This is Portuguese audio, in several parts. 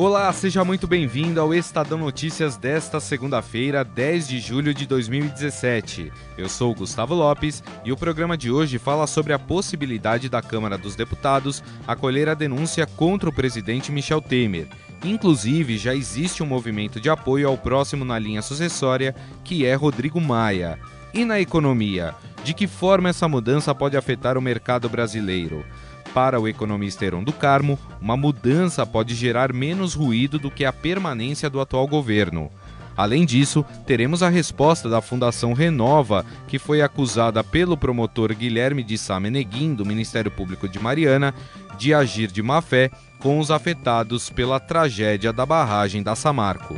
Olá, seja muito bem-vindo ao Estadão Notícias desta segunda-feira, 10 de julho de 2017. Eu sou Gustavo Lopes e o programa de hoje fala sobre a possibilidade da Câmara dos Deputados acolher a denúncia contra o presidente Michel Temer. Inclusive, já existe um movimento de apoio ao próximo na linha sucessória, que é Rodrigo Maia. E na economia, de que forma essa mudança pode afetar o mercado brasileiro? Para o economista Heron do Carmo, uma mudança pode gerar menos ruído do que a permanência do atual governo. Além disso, teremos a resposta da Fundação Renova, que foi acusada pelo promotor Guilherme de Sá Meneguin, do Ministério Público de Mariana, de agir de má fé com os afetados pela tragédia da barragem da Samarco.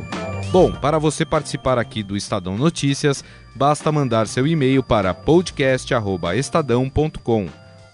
Bom, para você participar aqui do Estadão Notícias, basta mandar seu e-mail para podcast@estadão.com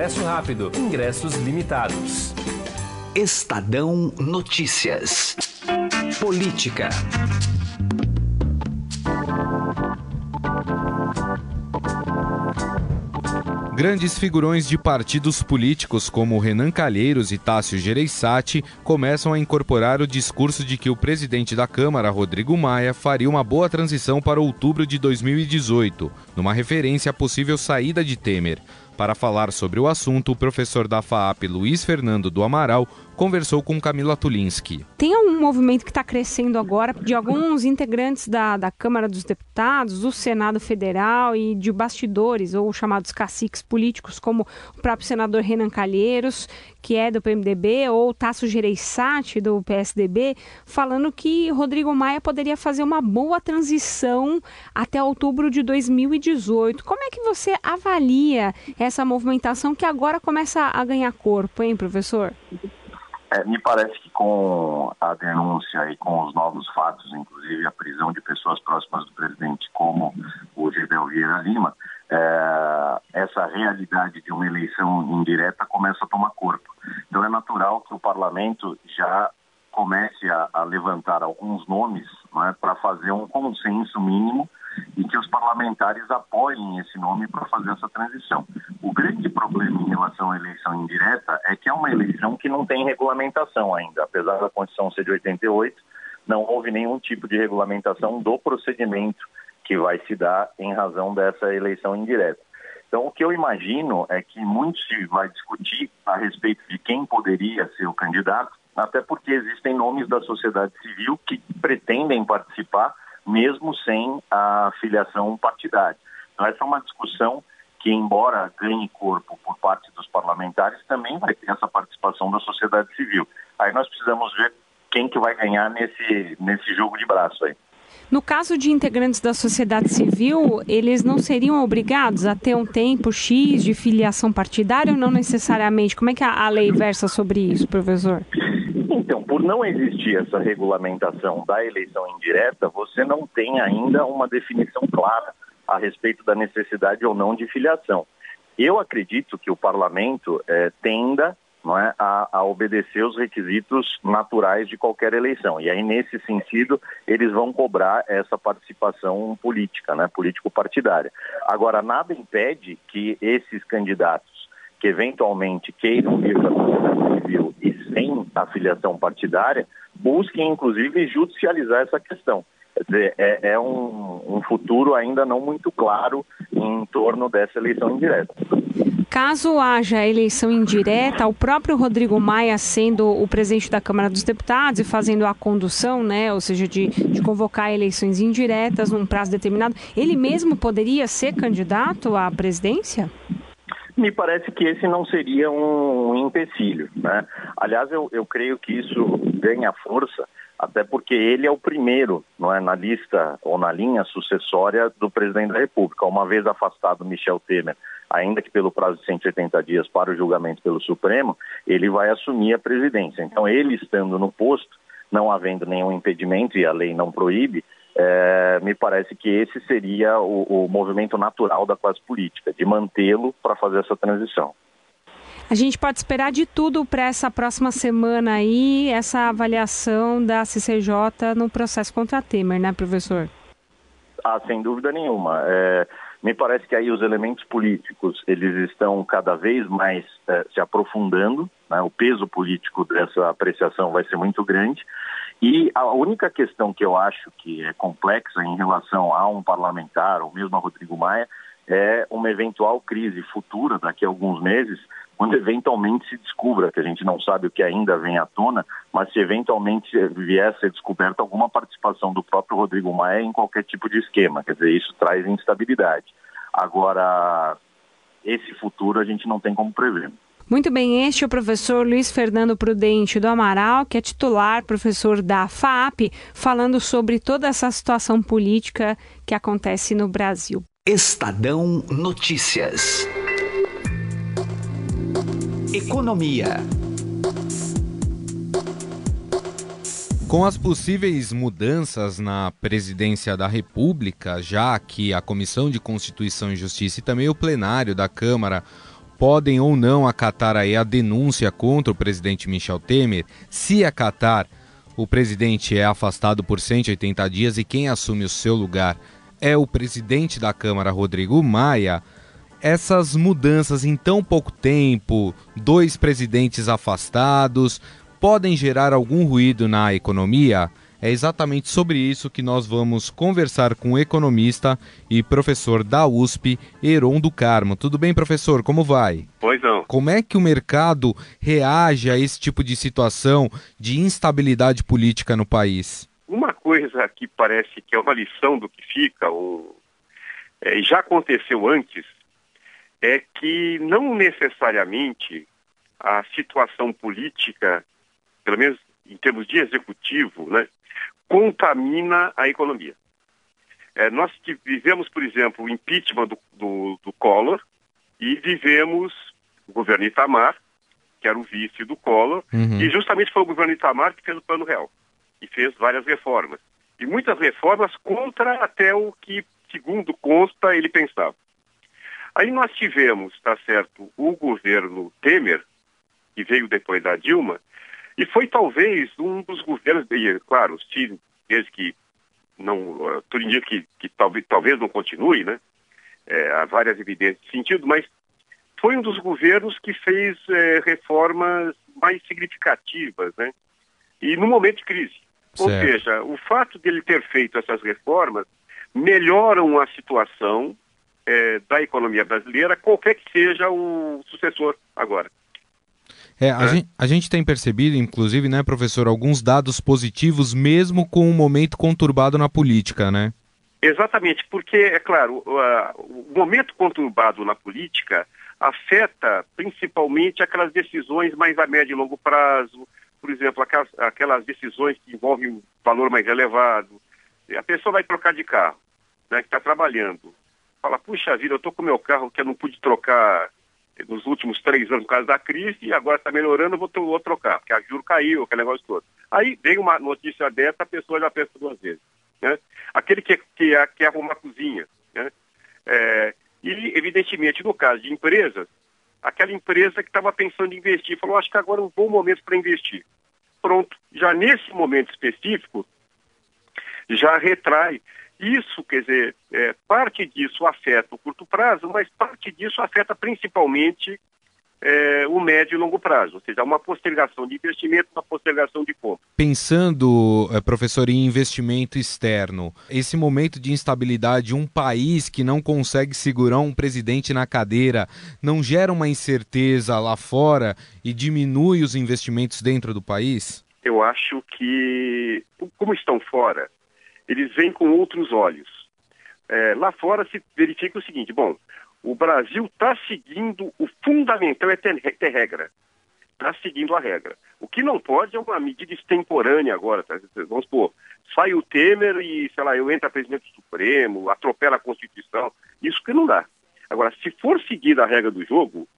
rápido. Ingressos limitados. Estadão Notícias. Política. Grandes figurões de partidos políticos como Renan Calheiros e Tássio Gereissati começam a incorporar o discurso de que o presidente da Câmara, Rodrigo Maia, faria uma boa transição para outubro de 2018, numa referência à possível saída de Temer. Para falar sobre o assunto, o professor da FAAP, Luiz Fernando do Amaral, conversou com Camila Tulinski. Tem um movimento que está crescendo agora de alguns integrantes da, da Câmara dos Deputados, do Senado Federal e de bastidores, ou chamados caciques políticos, como o próprio senador Renan Calheiros, que é do PMDB, ou Tasso Gereissati, do PSDB, falando que Rodrigo Maia poderia fazer uma boa transição até outubro de 2018. Como é que você avalia essa movimentação que agora começa a ganhar corpo, hein, professor? É, me parece que com a denúncia e com os novos fatos, inclusive a prisão de pessoas próximas do presidente, como o Gedel Vieira Lima, é, essa realidade de uma eleição indireta começa a tomar corpo. Então é natural que o parlamento já comece a, a levantar alguns nomes é, para fazer um consenso mínimo e que os parlamentares apoiem esse nome para fazer essa transição. O grande problema em relação à eleição indireta é que é uma eleição que não tem regulamentação ainda, apesar da Constituição ser de 88, não houve nenhum tipo de regulamentação do procedimento que vai se dar em razão dessa eleição indireta. Então, o que eu imagino é que muito se vai discutir a respeito de quem poderia ser o candidato, até porque existem nomes da sociedade civil que pretendem participar mesmo sem a filiação partidária. Então, essa é uma discussão que, embora ganhe corpo por parte dos parlamentares, também vai ter essa participação da sociedade civil. Aí nós precisamos ver quem que vai ganhar nesse, nesse jogo de braço aí. No caso de integrantes da sociedade civil, eles não seriam obrigados a ter um tempo X de filiação partidária ou não necessariamente? Como é que a lei versa sobre isso, professor? Então, por não existir essa regulamentação da eleição indireta, você não tem ainda uma definição clara a respeito da necessidade ou não de filiação. Eu acredito que o parlamento é, tenda é, a, a, obedecer os requisitos naturais de qualquer eleição. E aí, nesse sentido, eles vão cobrar essa participação política, né, político-partidária. Agora, nada impede que esses candidatos que eventualmente queiram vir para a sociedade civil e sem afiliação partidária, busquem inclusive judicializar essa questão. Dizer, é, é um, um futuro ainda não muito claro em torno dessa eleição indireta. Caso haja eleição indireta, o próprio Rodrigo Maia sendo o presidente da Câmara dos Deputados e fazendo a condução, né, ou seja, de, de convocar eleições indiretas num prazo determinado, ele mesmo poderia ser candidato à presidência? Me parece que esse não seria um empecilho. Né? Aliás, eu, eu creio que isso ganha força, até porque ele é o primeiro não é, na lista ou na linha sucessória do presidente da República. Uma vez afastado Michel Temer, ainda que pelo prazo de 180 dias para o julgamento pelo Supremo, ele vai assumir a presidência. Então, ele estando no posto, não havendo nenhum impedimento e a lei não proíbe, é, me parece que esse seria o, o movimento natural da classe política, de mantê-lo para fazer essa transição. A gente pode esperar de tudo para essa próxima semana aí, essa avaliação da CCJ no processo contra Temer, né, professor? Ah, sem dúvida nenhuma. É, me parece que aí os elementos políticos eles estão cada vez mais é, se aprofundando, né? o peso político dessa apreciação vai ser muito grande e a única questão que eu acho que é complexa em relação a um parlamentar, ou mesmo a Rodrigo Maia, é uma eventual crise futura, daqui a alguns meses, quando eventualmente se descubra, que a gente não sabe o que ainda vem à tona, mas se eventualmente vier a ser descoberta alguma participação do próprio Rodrigo Maia em qualquer tipo de esquema. Quer dizer, isso traz instabilidade. Agora, esse futuro a gente não tem como prever. Muito bem, este é o professor Luiz Fernando Prudente do Amaral, que é titular, professor da FAP, falando sobre toda essa situação política que acontece no Brasil. Estadão Notícias. Economia. Com as possíveis mudanças na presidência da República, já que a Comissão de Constituição e Justiça e também o plenário da Câmara podem ou não acatar aí a denúncia contra o presidente Michel Temer. Se acatar, o presidente é afastado por 180 dias e quem assume o seu lugar é o presidente da Câmara, Rodrigo Maia. Essas mudanças em tão pouco tempo, dois presidentes afastados, podem gerar algum ruído na economia? É exatamente sobre isso que nós vamos conversar com o economista e professor da USP, Heron do Carmo. Tudo bem, professor? Como vai? Pois não. Como é que o mercado reage a esse tipo de situação de instabilidade política no país? Uma coisa que parece que é uma lição do que fica, ou é, já aconteceu antes, é que não necessariamente a situação política, pelo menos em termos de executivo, né, contamina a economia. É, nós vivemos, por exemplo, o impeachment do, do, do Collor e vivemos o governo Itamar, que era o vice do Collor, uhum. e justamente foi o governo Itamar que fez o Plano Real e fez várias reformas. E muitas reformas contra até o que, segundo consta, ele pensava. Aí nós tivemos, está certo, o governo Temer, que veio depois da Dilma, e foi talvez um dos governos, e, claro, se, desde que não, uh, tudo indica que, que talvez, talvez não continue, né? É, há várias evidências nesse sentido, mas foi um dos governos que fez é, reformas mais significativas, né? E no momento de crise. Certo. Ou seja, o fato dele ter feito essas reformas melhoram a situação é, da economia brasileira, qualquer que seja o sucessor agora. É, a, é. Gente, a, Gente, tem percebido, inclusive, né, professor, alguns dados positivos, mesmo com um momento conturbado na política, né? Exatamente, porque, é claro, o, momento conturbado na política afeta principalmente aquelas decisões mais a médio e longo prazo, por exemplo, aquelas, aquelas decisões que envolvem um valor mais elevado. A pessoa vai trocar de carro, né, que está trabalhando. Fala, puxa vida, eu estou com meu carro que eu não pude trocar nos últimos três anos por causa da crise e agora está melhorando, vou, vou trocar, porque a juro caiu, aquele negócio todo. Aí vem uma notícia dessa, a pessoa já pensa duas vezes. Né? Aquele que, que, que arruma a cozinha. Né? É, e, evidentemente, no caso de empresas, aquela empresa que estava pensando em investir, falou, acho que agora é um bom momento para investir. Pronto, já nesse momento específico, já retrai isso, quer dizer, é, parte disso afeta o curto prazo, mas parte disso afeta principalmente é, o médio e longo prazo, ou seja, uma postergação de investimento, uma postergação de compra. Pensando, é, professor, em investimento externo, esse momento de instabilidade, um país que não consegue segurar um presidente na cadeira, não gera uma incerteza lá fora e diminui os investimentos dentro do país? Eu acho que, como estão fora, eles veem com outros olhos. É, lá fora se verifica o seguinte: bom, o Brasil está seguindo o fundamental é ter, ter regra. Está seguindo a regra. O que não pode é uma medida extemporânea agora. Tá? Vamos supor, sai o Temer e, sei lá, eu entro a presidente do Supremo, atropela a Constituição. Isso que não dá. Agora, se for seguir a regra do jogo,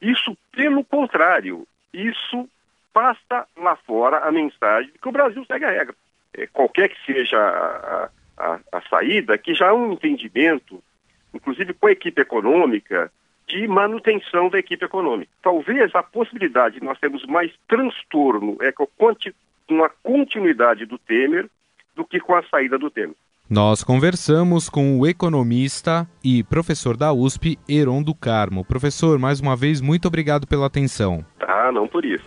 isso, pelo contrário, isso passa lá fora a mensagem de que o Brasil segue a regra. É, qualquer que seja a, a, a saída, que já há um entendimento inclusive com a equipe econômica, de manutenção da equipe econômica. Talvez a possibilidade de nós termos mais transtorno é com a continuidade do Temer do que com a saída do Temer. Nós conversamos com o economista e professor da USP, Heron do Carmo. Professor, mais uma vez, muito obrigado pela atenção. Ah, não por isso.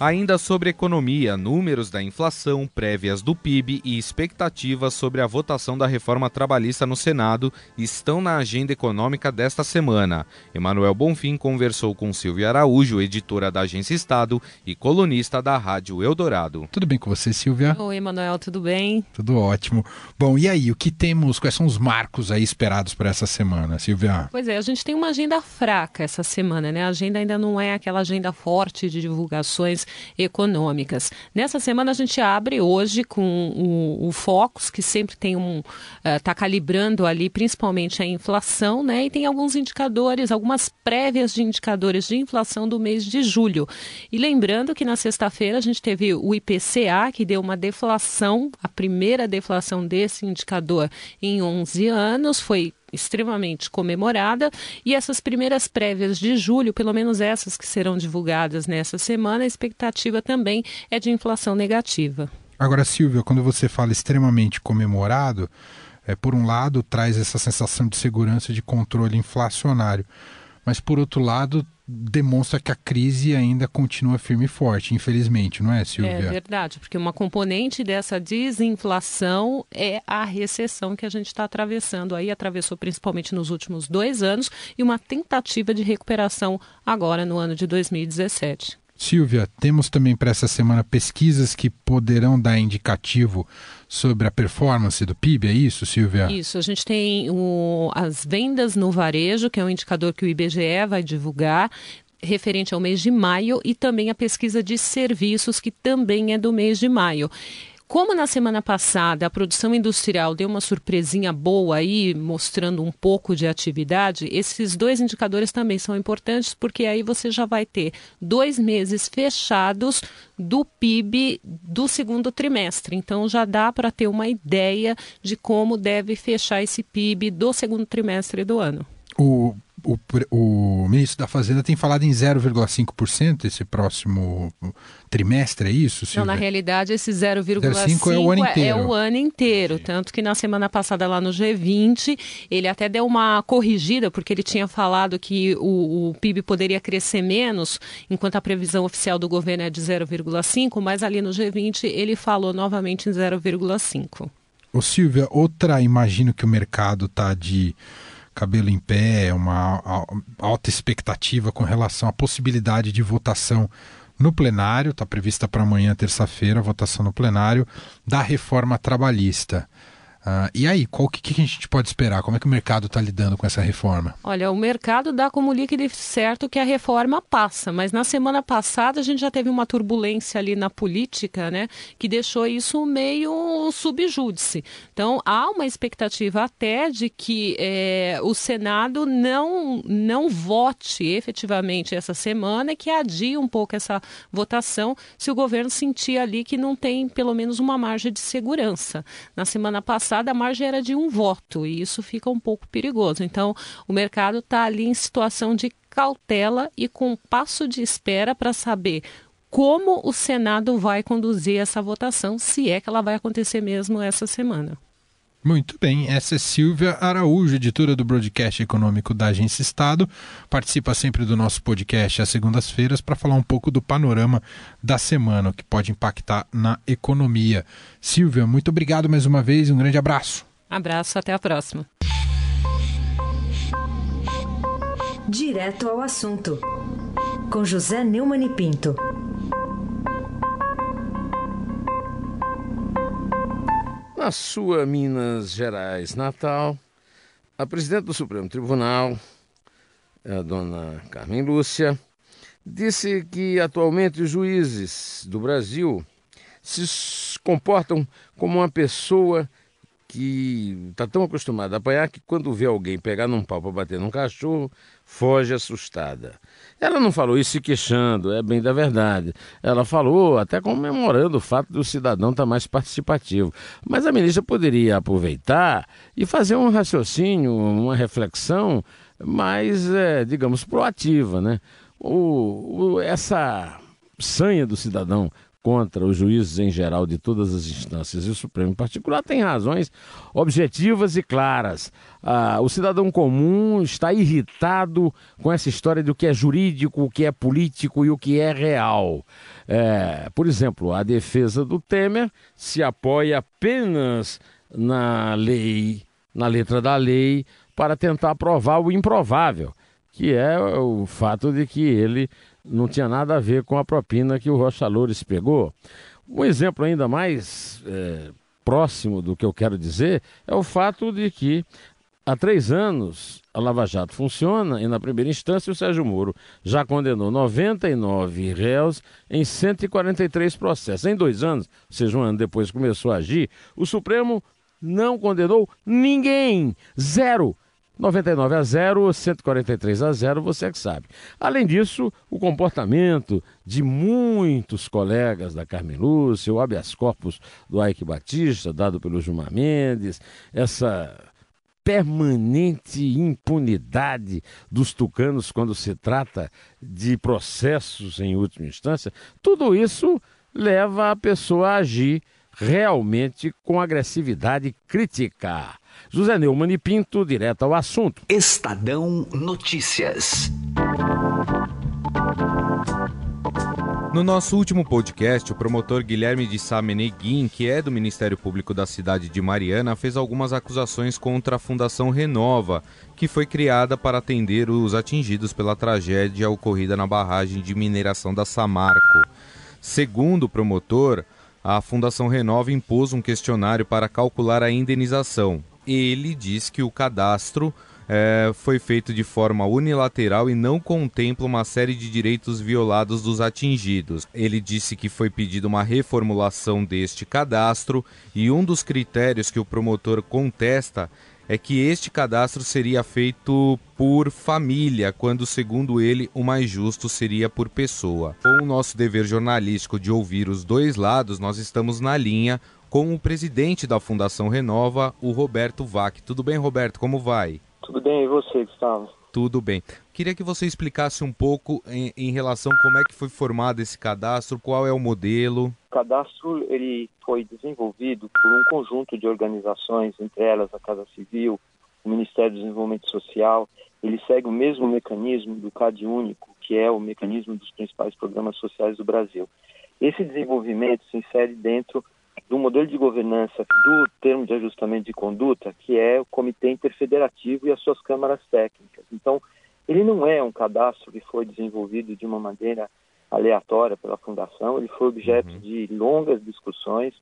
Ainda sobre economia, números da inflação, prévias do PIB e expectativas sobre a votação da reforma trabalhista no Senado estão na agenda econômica desta semana. Emanuel Bonfim conversou com Silvia Araújo, editora da Agência Estado e colunista da Rádio Eldorado. Tudo bem com você, Silvia? Oi, Emanuel, tudo bem? Tudo ótimo. Bom, e aí, o que temos, quais são os marcos aí esperados para essa semana, Silvia? Pois é, a gente tem uma agenda fraca essa semana, né? A agenda ainda não é aquela agenda forte de divulgações econômicas. Nessa semana a gente abre hoje com o, o Focus, que sempre tem um está eh, uh, calibrando ali principalmente a inflação, né? E tem alguns indicadores, algumas prévias de indicadores de inflação do mês de julho. E lembrando que na sexta-feira a gente teve o IPCA, que deu uma deflação, a primeira deflação desse indicador em 11 anos, foi extremamente comemorada e essas primeiras prévias de julho, pelo menos essas que serão divulgadas nessa semana, a expectativa também é de inflação negativa. Agora, Silvia, quando você fala extremamente comemorado, é, por um lado traz essa sensação de segurança de controle inflacionário, mas por outro lado demonstra que a crise ainda continua firme e forte, infelizmente, não é, Silvia? É verdade, porque uma componente dessa desinflação é a recessão que a gente está atravessando aí, atravessou principalmente nos últimos dois anos, e uma tentativa de recuperação agora no ano de 2017. Silvia, temos também para essa semana pesquisas que poderão dar indicativo sobre a performance do PIB, é isso, Silvia? Isso, a gente tem o, as vendas no varejo, que é um indicador que o IBGE vai divulgar referente ao mês de maio e também a pesquisa de serviços que também é do mês de maio. Como na semana passada a produção industrial deu uma surpresinha boa aí, mostrando um pouco de atividade, esses dois indicadores também são importantes, porque aí você já vai ter dois meses fechados do PIB do segundo trimestre. Então já dá para ter uma ideia de como deve fechar esse PIB do segundo trimestre do ano. O o, o ministro da Fazenda tem falado em 0,5% esse próximo trimestre, é isso? Silvia? Não, na realidade, esse 0,5 é o ano inteiro. É, é o ano inteiro. Tanto que na semana passada, lá no G20, ele até deu uma corrigida, porque ele tinha falado que o, o PIB poderia crescer menos, enquanto a previsão oficial do governo é de 0,5, mas ali no G20 ele falou novamente em 0,5. Ô Silvia, outra, imagino que o mercado está de cabelo em pé, uma alta expectativa com relação à possibilidade de votação no plenário, está prevista para amanhã, terça-feira, a votação no plenário da reforma trabalhista. Uh, e aí, qual que, que a gente pode esperar? Como é que o mercado está lidando com essa reforma? Olha, o mercado dá como líquido certo que a reforma passa, mas na semana passada a gente já teve uma turbulência ali na política, né, que deixou isso meio subjúdice. Então há uma expectativa até de que é, o Senado não não vote efetivamente essa semana e que adie um pouco essa votação se o governo sentir ali que não tem pelo menos uma margem de segurança. Na semana passada passada a margem era de um voto e isso fica um pouco perigoso. Então, o mercado está ali em situação de cautela e com passo de espera para saber como o Senado vai conduzir essa votação, se é que ela vai acontecer mesmo essa semana. Muito bem, essa é Silvia Araújo, editora do Broadcast Econômico da Agência Estado. Participa sempre do nosso podcast às segundas-feiras para falar um pouco do panorama da semana, o que pode impactar na economia. Silvia, muito obrigado mais uma vez e um grande abraço. Abraço, até a próxima. Direto ao assunto, com José Neumann e Pinto. Na sua Minas Gerais natal, A presidente do Supremo Tribunal, a dona Carmen Lúcia, disse que atualmente os juízes do Brasil se comportam como uma pessoa que está tão acostumada a apanhar que quando vê alguém pegar num pau para bater num cachorro, foge assustada. Ela não falou isso se queixando, é bem da verdade. Ela falou até comemorando o fato do cidadão estar tá mais participativo. Mas a ministra poderia aproveitar e fazer um raciocínio, uma reflexão mais, é, digamos, proativa, né? O, o, essa sanha do cidadão contra os juízes em geral de todas as instâncias e o Supremo em particular tem razões objetivas e claras. Ah, o cidadão comum está irritado com essa história do que é jurídico, o que é político e o que é real. É, por exemplo, a defesa do Temer se apoia apenas na lei, na letra da lei, para tentar provar o improvável, que é o fato de que ele não tinha nada a ver com a propina que o Rocha Loures pegou. Um exemplo ainda mais é, próximo do que eu quero dizer é o fato de que há três anos a Lava Jato funciona e, na primeira instância, o Sérgio Moro já condenou 99 réus em 143 processos. Em dois anos, ou seja, um ano depois começou a agir, o Supremo não condenou ninguém. Zero. 99 a 0, 143 a 0, você é que sabe. Além disso, o comportamento de muitos colegas da Carmen Lúcia, o habeas corpus do Ike Batista, dado pelo Gilmar Mendes, essa permanente impunidade dos tucanos quando se trata de processos em última instância, tudo isso leva a pessoa a agir realmente com agressividade crítica. José Neumann e Pinto, direto ao assunto. Estadão Notícias. No nosso último podcast, o promotor Guilherme de Sá Meneguin, que é do Ministério Público da cidade de Mariana, fez algumas acusações contra a Fundação Renova, que foi criada para atender os atingidos pela tragédia ocorrida na barragem de mineração da Samarco. Segundo o promotor, a Fundação Renova impôs um questionário para calcular a indenização ele diz que o cadastro é, foi feito de forma unilateral e não contempla uma série de direitos violados dos atingidos. Ele disse que foi pedida uma reformulação deste cadastro e um dos critérios que o promotor contesta é que este cadastro seria feito por família, quando, segundo ele, o mais justo seria por pessoa. Com o nosso dever jornalístico de ouvir os dois lados, nós estamos na linha com o presidente da Fundação Renova, o Roberto Vac. Tudo bem, Roberto? Como vai? Tudo bem, e você, Gustavo? Tudo bem. Queria que você explicasse um pouco em, em, relação como é que foi formado esse cadastro, qual é o modelo. O cadastro ele foi desenvolvido por um conjunto de organizações, entre elas a Casa Civil, o Ministério do Desenvolvimento Social. Ele segue o mesmo mecanismo do CAD Único, que é o mecanismo dos principais programas sociais do Brasil. Esse desenvolvimento se insere dentro do modelo de governança do termo de ajustamento de conduta, que é o Comitê Interfederativo e as suas câmaras técnicas. Então, ele não é um cadastro que foi desenvolvido de uma maneira aleatória pela Fundação, ele foi objeto uhum. de longas discussões,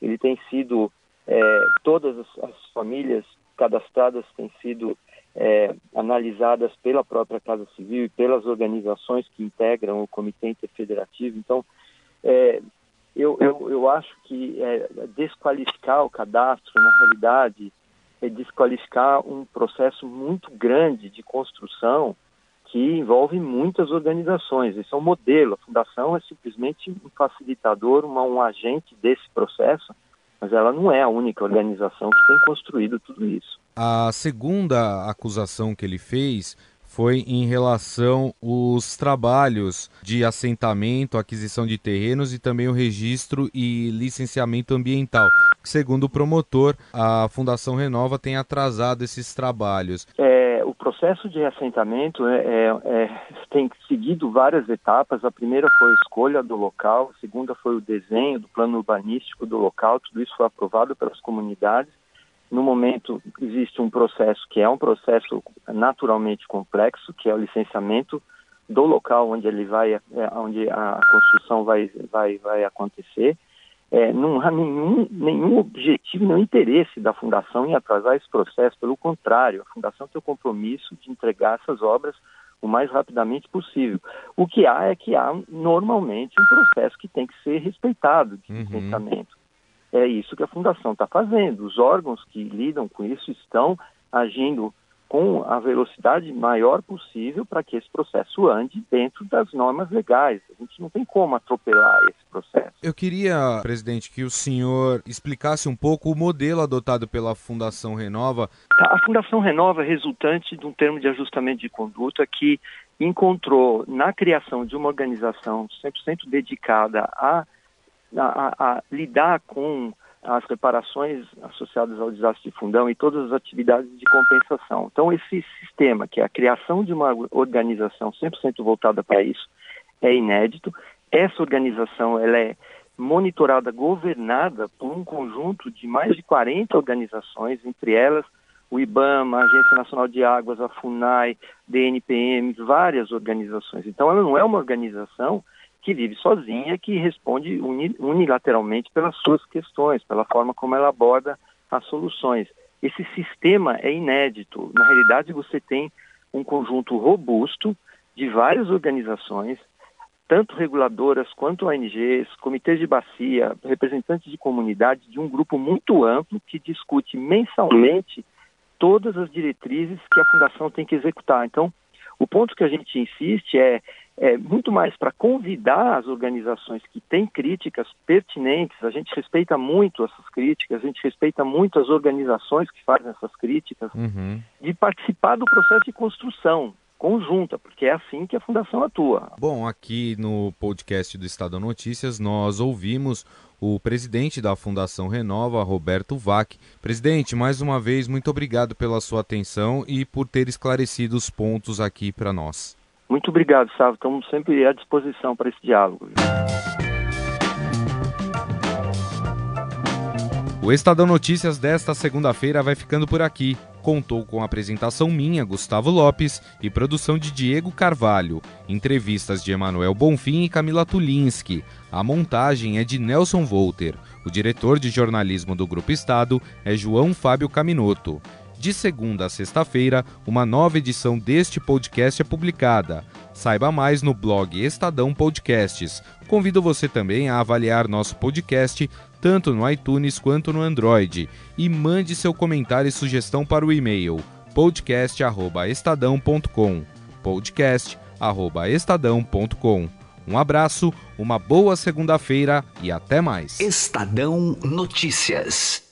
ele tem sido, é, todas as, as, famílias cadastradas têm sido é, analisadas pela própria Casa Civil e pelas organizações que integram o Comitê Interfederativo. Então, é, eu, eu, eu acho que é, desqualificar o cadastro, na realidade, é desqualificar um processo muito grande de construção que envolve muitas organizações. Esse é um modelo. A fundação é simplesmente um facilitador, uma, um agente desse processo, mas ela não é a única organização que tem construído tudo isso. A segunda acusação que ele fez foi em relação aos trabalhos de assentamento, aquisição de terrenos e também o registro e licenciamento ambiental. Segundo o promotor, a Fundação Renova tem atrasado esses trabalhos. É, o processo de assentamento é, é, é, tem seguido várias etapas. A primeira foi a escolha do local, a segunda foi o desenho do plano urbanístico do local. Tudo isso foi aprovado pelas comunidades no momento, existe um processo que é um processo naturalmente complexo, que é o licenciamento do local onde ele vai, é, onde a construção vai, vai, vai acontecer. é, não há nenhum, nenhum objetivo, nenhum interesse da Fundação em atrasar esse processo. Pelo contrário, a Fundação tem o compromisso de entregar essas obras o mais rapidamente possível. O que há é que há normalmente um processo que tem que ser respeitado de uhum. É isso que a Fundação está fazendo. Os órgãos que lidam com isso estão agindo com a velocidade maior possível para que esse processo ande dentro das normas legais. A gente não tem como atropelar esse processo. Eu queria, presidente, que o senhor explicasse um pouco o modelo adotado pela Fundação Renova. A Fundação Renova é resultante de um termo de ajustamento de conduta que encontrou na criação de uma organização 100% dedicada a, a, a lidar com as reparações associadas ao desastre de fundão e todas as atividades de compensação. Então, esse sistema, que é a criação de uma organização 100% voltada para isso, é inédito. Essa organização ela é monitorada, governada por um conjunto de mais de 40 organizações, entre elas o IBAMA, a Agência Nacional de Águas, a FUNAI, DNPM, várias organizações. Então, ela não é uma organização que vive sozinha, que responde unilateralmente pelas suas questões, pela forma como ela aborda as soluções. Esse sistema é inédito. Na realidade, você tem um conjunto robusto de várias organizações, tanto reguladoras quanto ONGs, comitês de bacia, representantes de comunidade, de um grupo muito amplo que discute mensalmente todas as diretrizes que a fundação tem que executar. Então, o ponto que a gente insiste é é, muito mais para convidar as organizações que têm críticas pertinentes, a gente respeita muito essas críticas, a gente respeita muito as organizações que fazem essas críticas, uhum. de participar do processo de construção conjunta, porque é assim que a Fundação atua. Bom, aqui no podcast do Estado Notícias, nós ouvimos o presidente da Fundação Renova, Roberto Vac. Presidente, mais uma vez, muito obrigado pela sua atenção e por ter esclarecido os pontos aqui para nós. Muito obrigado, Sávio. Estamos sempre à disposição para esse diálogo. O Estadão Notícias desta segunda-feira vai ficando por aqui. Contou com a apresentação minha, Gustavo Lopes, e produção de Diego Carvalho. Entrevistas de Emanuel Bonfim e Camila Tulinski. A montagem é de Nelson Volter. O diretor de jornalismo do Grupo Estado é João Fábio Caminoto. De segunda a sexta-feira, uma nova edição deste podcast é publicada. Saiba mais no blog Estadão Podcasts. Convido você também a avaliar nosso podcast tanto no iTunes quanto no Android e mande seu comentário e sugestão para o e-mail podcast@estadão.com. podcast@estadão.com. Um abraço, uma boa segunda-feira e até mais. Estadão Notícias.